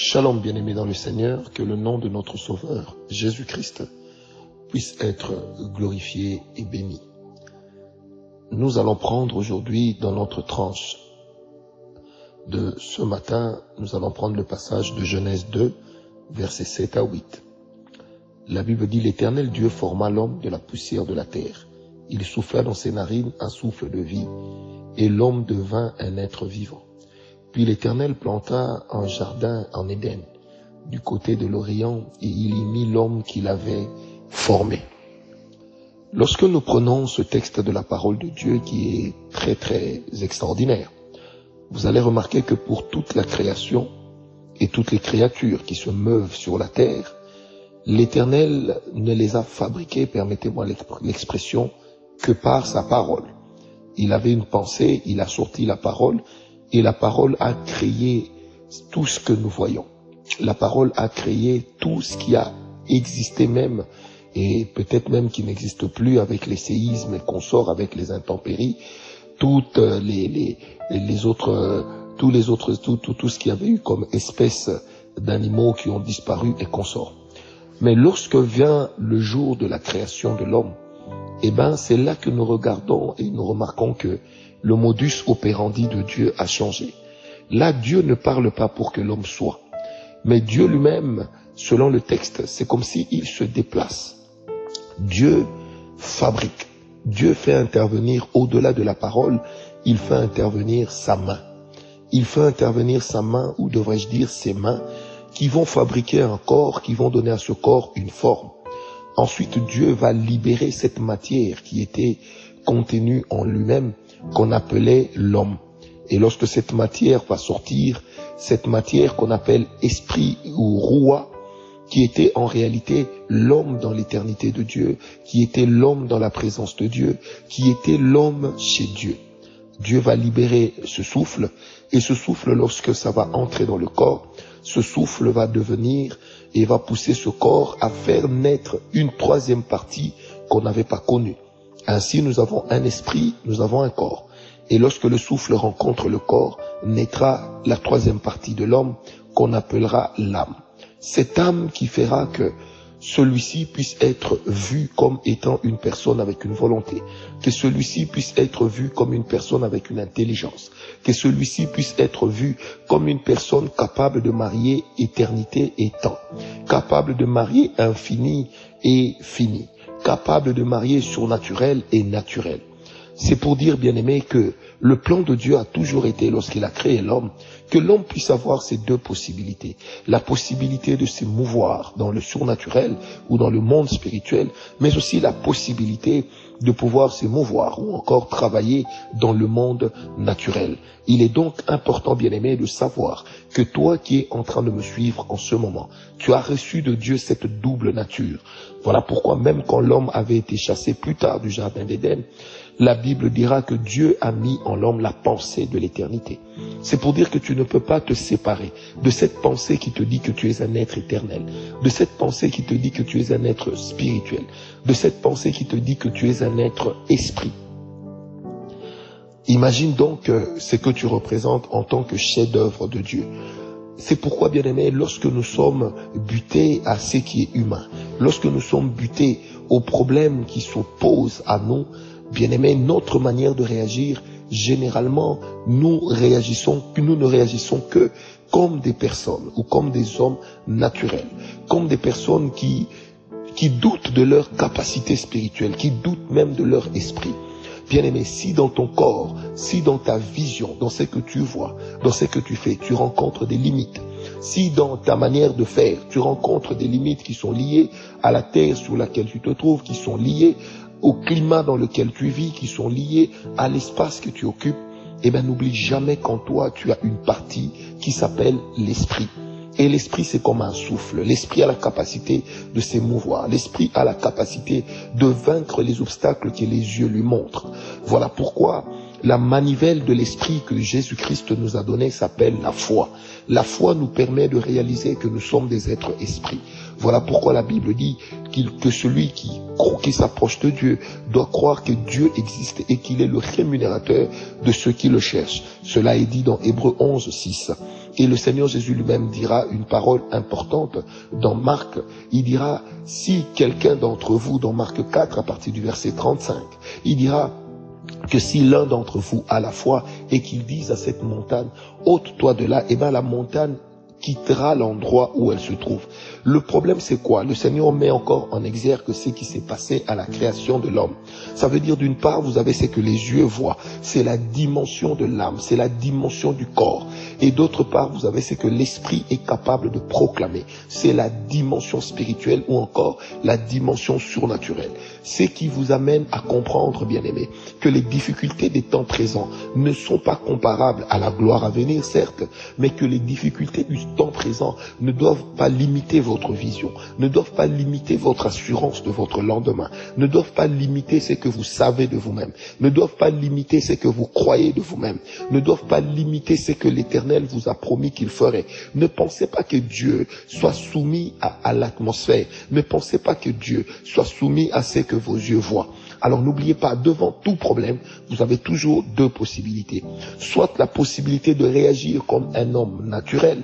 Shalom bien-aimés dans le Seigneur, que le nom de notre Sauveur, Jésus-Christ, puisse être glorifié et béni. Nous allons prendre aujourd'hui dans notre tranche de ce matin, nous allons prendre le passage de Genèse 2, versets 7 à 8. La Bible dit, l'Éternel Dieu forma l'homme de la poussière de la terre. Il souffla dans ses narines un souffle de vie, et l'homme devint un être vivant. Puis l'Éternel planta un jardin en Éden, du côté de l'Orient, et il y mit l'homme qu'il avait formé. Lorsque nous prenons ce texte de la parole de Dieu qui est très très extraordinaire, vous allez remarquer que pour toute la création et toutes les créatures qui se meuvent sur la terre, l'Éternel ne les a fabriquées, permettez-moi l'expression, que par sa parole. Il avait une pensée, il a sorti la parole, et la parole a créé tout ce que nous voyons. La parole a créé tout ce qui a existé même et peut-être même qui n'existe plus avec les séismes et qu'on sort avec les intempéries, toutes les, les, autres, tous les autres, tout, tout, tout ce qu'il y avait eu comme espèces d'animaux qui ont disparu et qu'on sort. Mais lorsque vient le jour de la création de l'homme, eh ben, c'est là que nous regardons et nous remarquons que le modus operandi de Dieu a changé. Là, Dieu ne parle pas pour que l'homme soit. Mais Dieu lui-même, selon le texte, c'est comme s'il se déplace. Dieu fabrique. Dieu fait intervenir au-delà de la parole, il fait intervenir sa main. Il fait intervenir sa main, ou devrais-je dire ses mains, qui vont fabriquer un corps, qui vont donner à ce corps une forme. Ensuite, Dieu va libérer cette matière qui était contenue en lui-même qu'on appelait l'homme. Et lorsque cette matière va sortir, cette matière qu'on appelle esprit ou roi, qui était en réalité l'homme dans l'éternité de Dieu, qui était l'homme dans la présence de Dieu, qui était l'homme chez Dieu. Dieu va libérer ce souffle, et ce souffle, lorsque ça va entrer dans le corps, ce souffle va devenir et va pousser ce corps à faire naître une troisième partie qu'on n'avait pas connue. Ainsi, nous avons un esprit, nous avons un corps. Et lorsque le souffle rencontre le corps, naîtra la troisième partie de l'homme qu'on appellera l'âme. Cette âme qui fera que celui-ci puisse être vu comme étant une personne avec une volonté, que celui-ci puisse être vu comme une personne avec une intelligence, que celui-ci puisse être vu comme une personne capable de marier éternité et temps, capable de marier infini et fini capable de marier surnaturel et naturel. C'est pour dire, bien aimé, que le plan de Dieu a toujours été, lorsqu'il a créé l'homme, que l'homme puisse avoir ces deux possibilités. La possibilité de se mouvoir dans le surnaturel ou dans le monde spirituel, mais aussi la possibilité de pouvoir se mouvoir ou encore travailler dans le monde naturel. Il est donc important, bien aimé, de savoir que toi qui es en train de me suivre en ce moment, tu as reçu de Dieu cette double nature. Voilà pourquoi même quand l'homme avait été chassé plus tard du jardin d'Éden, la Bible dira que Dieu a mis en l'homme la pensée de l'éternité. C'est pour dire que tu ne peux pas te séparer de cette pensée qui te dit que tu es un être éternel, de cette pensée qui te dit que tu es un être spirituel, de cette pensée qui te dit que tu es un être esprit. Imagine donc ce que tu représentes en tant que chef-d'œuvre de Dieu. C'est pourquoi, bien aimé, lorsque nous sommes butés à ce qui est humain, lorsque nous sommes butés aux problèmes qui s'opposent à nous, bien aimé, notre manière de réagir, généralement, nous réagissons, nous ne réagissons que comme des personnes ou comme des hommes naturels, comme des personnes qui, qui doutent de leur capacité spirituelle, qui doutent même de leur esprit. Bien-aimé, si dans ton corps, si dans ta vision, dans ce que tu vois, dans ce que tu fais, tu rencontres des limites, si dans ta manière de faire, tu rencontres des limites qui sont liées à la terre sur laquelle tu te trouves, qui sont liées au climat dans lequel tu vis, qui sont liées à l'espace que tu occupes, eh bien n'oublie jamais qu'en toi, tu as une partie qui s'appelle l'esprit. Et l'esprit, c'est comme un souffle. L'esprit a la capacité de s'émouvoir. L'esprit a la capacité de vaincre les obstacles que les yeux lui montrent. Voilà pourquoi la manivelle de l'esprit que Jésus-Christ nous a donnée s'appelle la foi. La foi nous permet de réaliser que nous sommes des êtres esprits. Voilà pourquoi la Bible dit que celui qui, s'approche de Dieu doit croire que Dieu existe et qu'il est le rémunérateur de ceux qui le cherchent. Cela est dit dans Hébreu 11, 6. Et le Seigneur Jésus lui-même dira une parole importante dans Marc. Il dira, si quelqu'un d'entre vous, dans Marc 4, à partir du verset 35, il dira, que si l'un d'entre vous a la foi et qu'il dise à cette montagne, ôte-toi de là, eh bien la montagne quittera l'endroit où elle se trouve. Le problème, c'est quoi? Le Seigneur met encore en exergue ce qui s'est passé à la création de l'homme. Ça veut dire, d'une part, vous avez ce que les yeux voient. C'est la dimension de l'âme, c'est la dimension du corps. Et d'autre part, vous avez ce que l'esprit est capable de proclamer. C'est la dimension spirituelle ou encore la dimension surnaturelle. Ce qui vous amène à comprendre, bien aimé, que les difficultés des temps présents ne sont pas comparables à la gloire à venir, certes, mais que les difficultés du temps présent ne doivent pas limiter votre vision, ne doivent pas limiter votre assurance de votre lendemain, ne doivent pas limiter ce que vous savez de vous-même, ne doivent pas limiter ce que vous croyez de vous-même, ne doivent pas limiter ce que l'Éternel vous a promis qu'il ferait. Ne pensez pas que Dieu soit soumis à, à l'atmosphère, ne pensez pas que Dieu soit soumis à ce que vos yeux voient. Alors n'oubliez pas, devant tout problème, vous avez toujours deux possibilités. Soit la possibilité de réagir comme un homme naturel,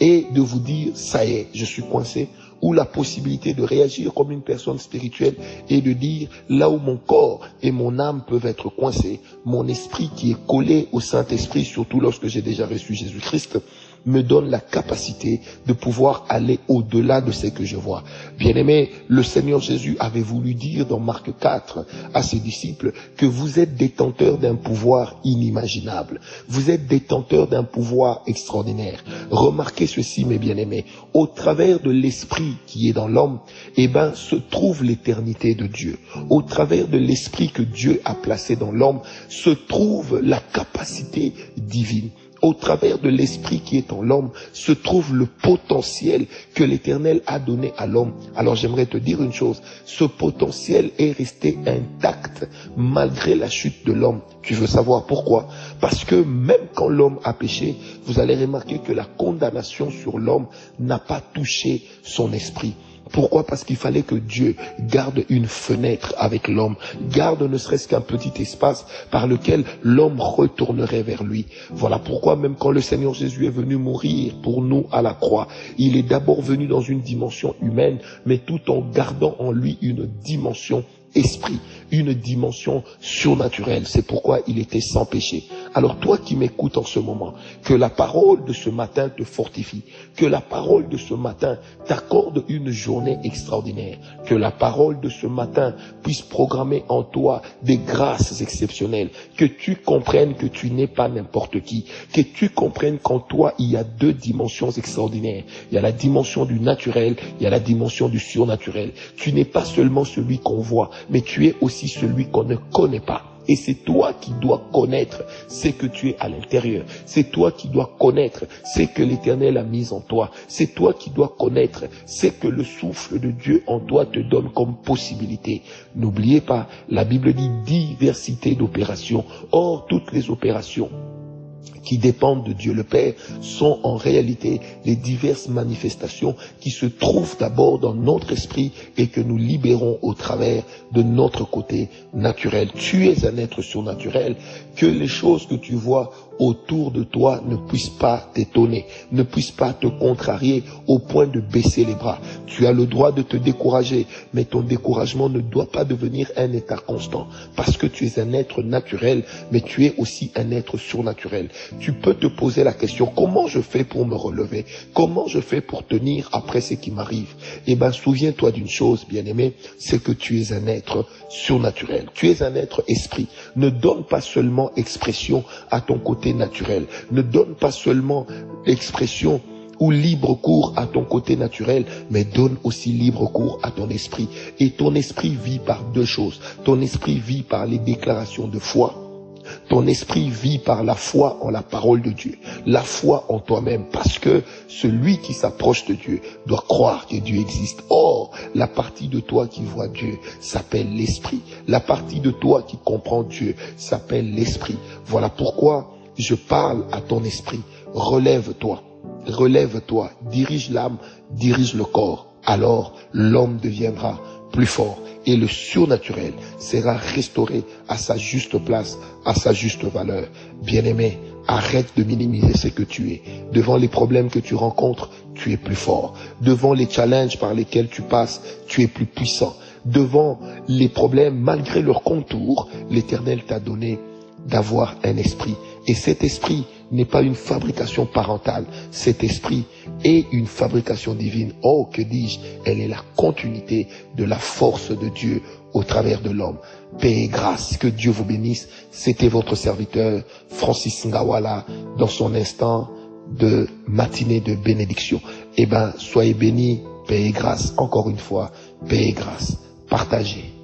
et de vous dire, ça y est, je suis coincé, ou la possibilité de réagir comme une personne spirituelle et de dire, là où mon corps et mon âme peuvent être coincés, mon esprit qui est collé au Saint-Esprit, surtout lorsque j'ai déjà reçu Jésus-Christ, me donne la capacité de pouvoir aller au-delà de ce que je vois. Bien-aimé, le Seigneur Jésus avait voulu dire dans Marc 4 à ses disciples que vous êtes détenteurs d'un pouvoir inimaginable. Vous êtes détenteurs d'un pouvoir extraordinaire. Remarquez ceci, mes bien-aimés. Au travers de l'esprit qui est dans l'homme, eh ben, se trouve l'éternité de Dieu. Au travers de l'esprit que Dieu a placé dans l'homme, se trouve la capacité divine au travers de l'esprit qui est en l'homme, se trouve le potentiel que l'Éternel a donné à l'homme. Alors j'aimerais te dire une chose, ce potentiel est resté intact malgré la chute de l'homme. Tu veux savoir pourquoi? Parce que même quand l'homme a péché, vous allez remarquer que la condamnation sur l'homme n'a pas touché son esprit. Pourquoi? Parce qu'il fallait que Dieu garde une fenêtre avec l'homme, garde ne serait-ce qu'un petit espace par lequel l'homme retournerait vers lui. Voilà pourquoi même quand le Seigneur Jésus est venu mourir pour nous à la croix, il est d'abord venu dans une dimension humaine, mais tout en gardant en lui une dimension esprit, une dimension surnaturelle. C'est pourquoi il était sans péché. Alors toi qui m'écoutes en ce moment, que la parole de ce matin te fortifie, que la parole de ce matin t'accorde une journée extraordinaire, que la parole de ce matin puisse programmer en toi des grâces exceptionnelles, que tu comprennes que tu n'es pas n'importe qui, que tu comprennes qu'en toi il y a deux dimensions extraordinaires. Il y a la dimension du naturel, il y a la dimension du surnaturel. Tu n'es pas seulement celui qu'on voit, mais tu es aussi celui qu'on ne connaît pas. Et c'est toi qui dois connaître ce que tu es à l'intérieur. C'est toi qui dois connaître ce que l'Éternel a mis en toi. C'est toi qui dois connaître ce que le souffle de Dieu en toi te donne comme possibilité. N'oubliez pas, la Bible dit diversité d'opérations. Or, toutes les opérations qui dépendent de Dieu le Père sont en réalité les diverses manifestations qui se trouvent d'abord dans notre esprit et que nous libérons au travers de notre côté naturel. Tu es un être surnaturel, que les choses que tu vois autour de toi ne puissent pas t'étonner, ne puissent pas te contrarier au point de baisser les bras. Tu as le droit de te décourager, mais ton découragement ne doit pas devenir un état constant, parce que tu es un être naturel, mais tu es aussi un être surnaturel. Tu peux te poser la question, comment je fais pour me relever? Comment je fais pour tenir après ce qui m'arrive? Eh bien, souviens-toi d'une chose, bien-aimé, c'est que tu es un être surnaturel. Tu es un être esprit. Ne donne pas seulement expression à ton côté naturel. Ne donne pas seulement l'expression ou libre cours à ton côté naturel, mais donne aussi libre cours à ton esprit. Et ton esprit vit par deux choses. Ton esprit vit par les déclarations de foi ton esprit vit par la foi en la parole de Dieu, la foi en toi-même, parce que celui qui s'approche de Dieu doit croire que Dieu existe. Or, la partie de toi qui voit Dieu s'appelle l'esprit. La partie de toi qui comprend Dieu s'appelle l'esprit. Voilà pourquoi je parle à ton esprit. Relève-toi, relève-toi, dirige l'âme, dirige le corps. Alors l'homme deviendra plus fort et le surnaturel sera restauré à sa juste place, à sa juste valeur. Bien-aimé, Arrête de minimiser ce que tu es. Devant les problèmes que tu rencontres, tu es plus fort. Devant les challenges par lesquels tu passes, tu es plus puissant. Devant les problèmes, malgré leurs contours, l'Éternel t'a donné d'avoir un esprit. Et cet esprit n'est pas une fabrication parentale. Cet esprit est une fabrication divine. Oh, que dis-je Elle est la continuité de la force de Dieu au travers de l'homme. Paix et grâce, que Dieu vous bénisse. C'était votre serviteur Francis Ngawala dans son instant de matinée de bénédiction. Eh ben, soyez bénis, paix et grâce. Encore une fois, paix et grâce. Partagez.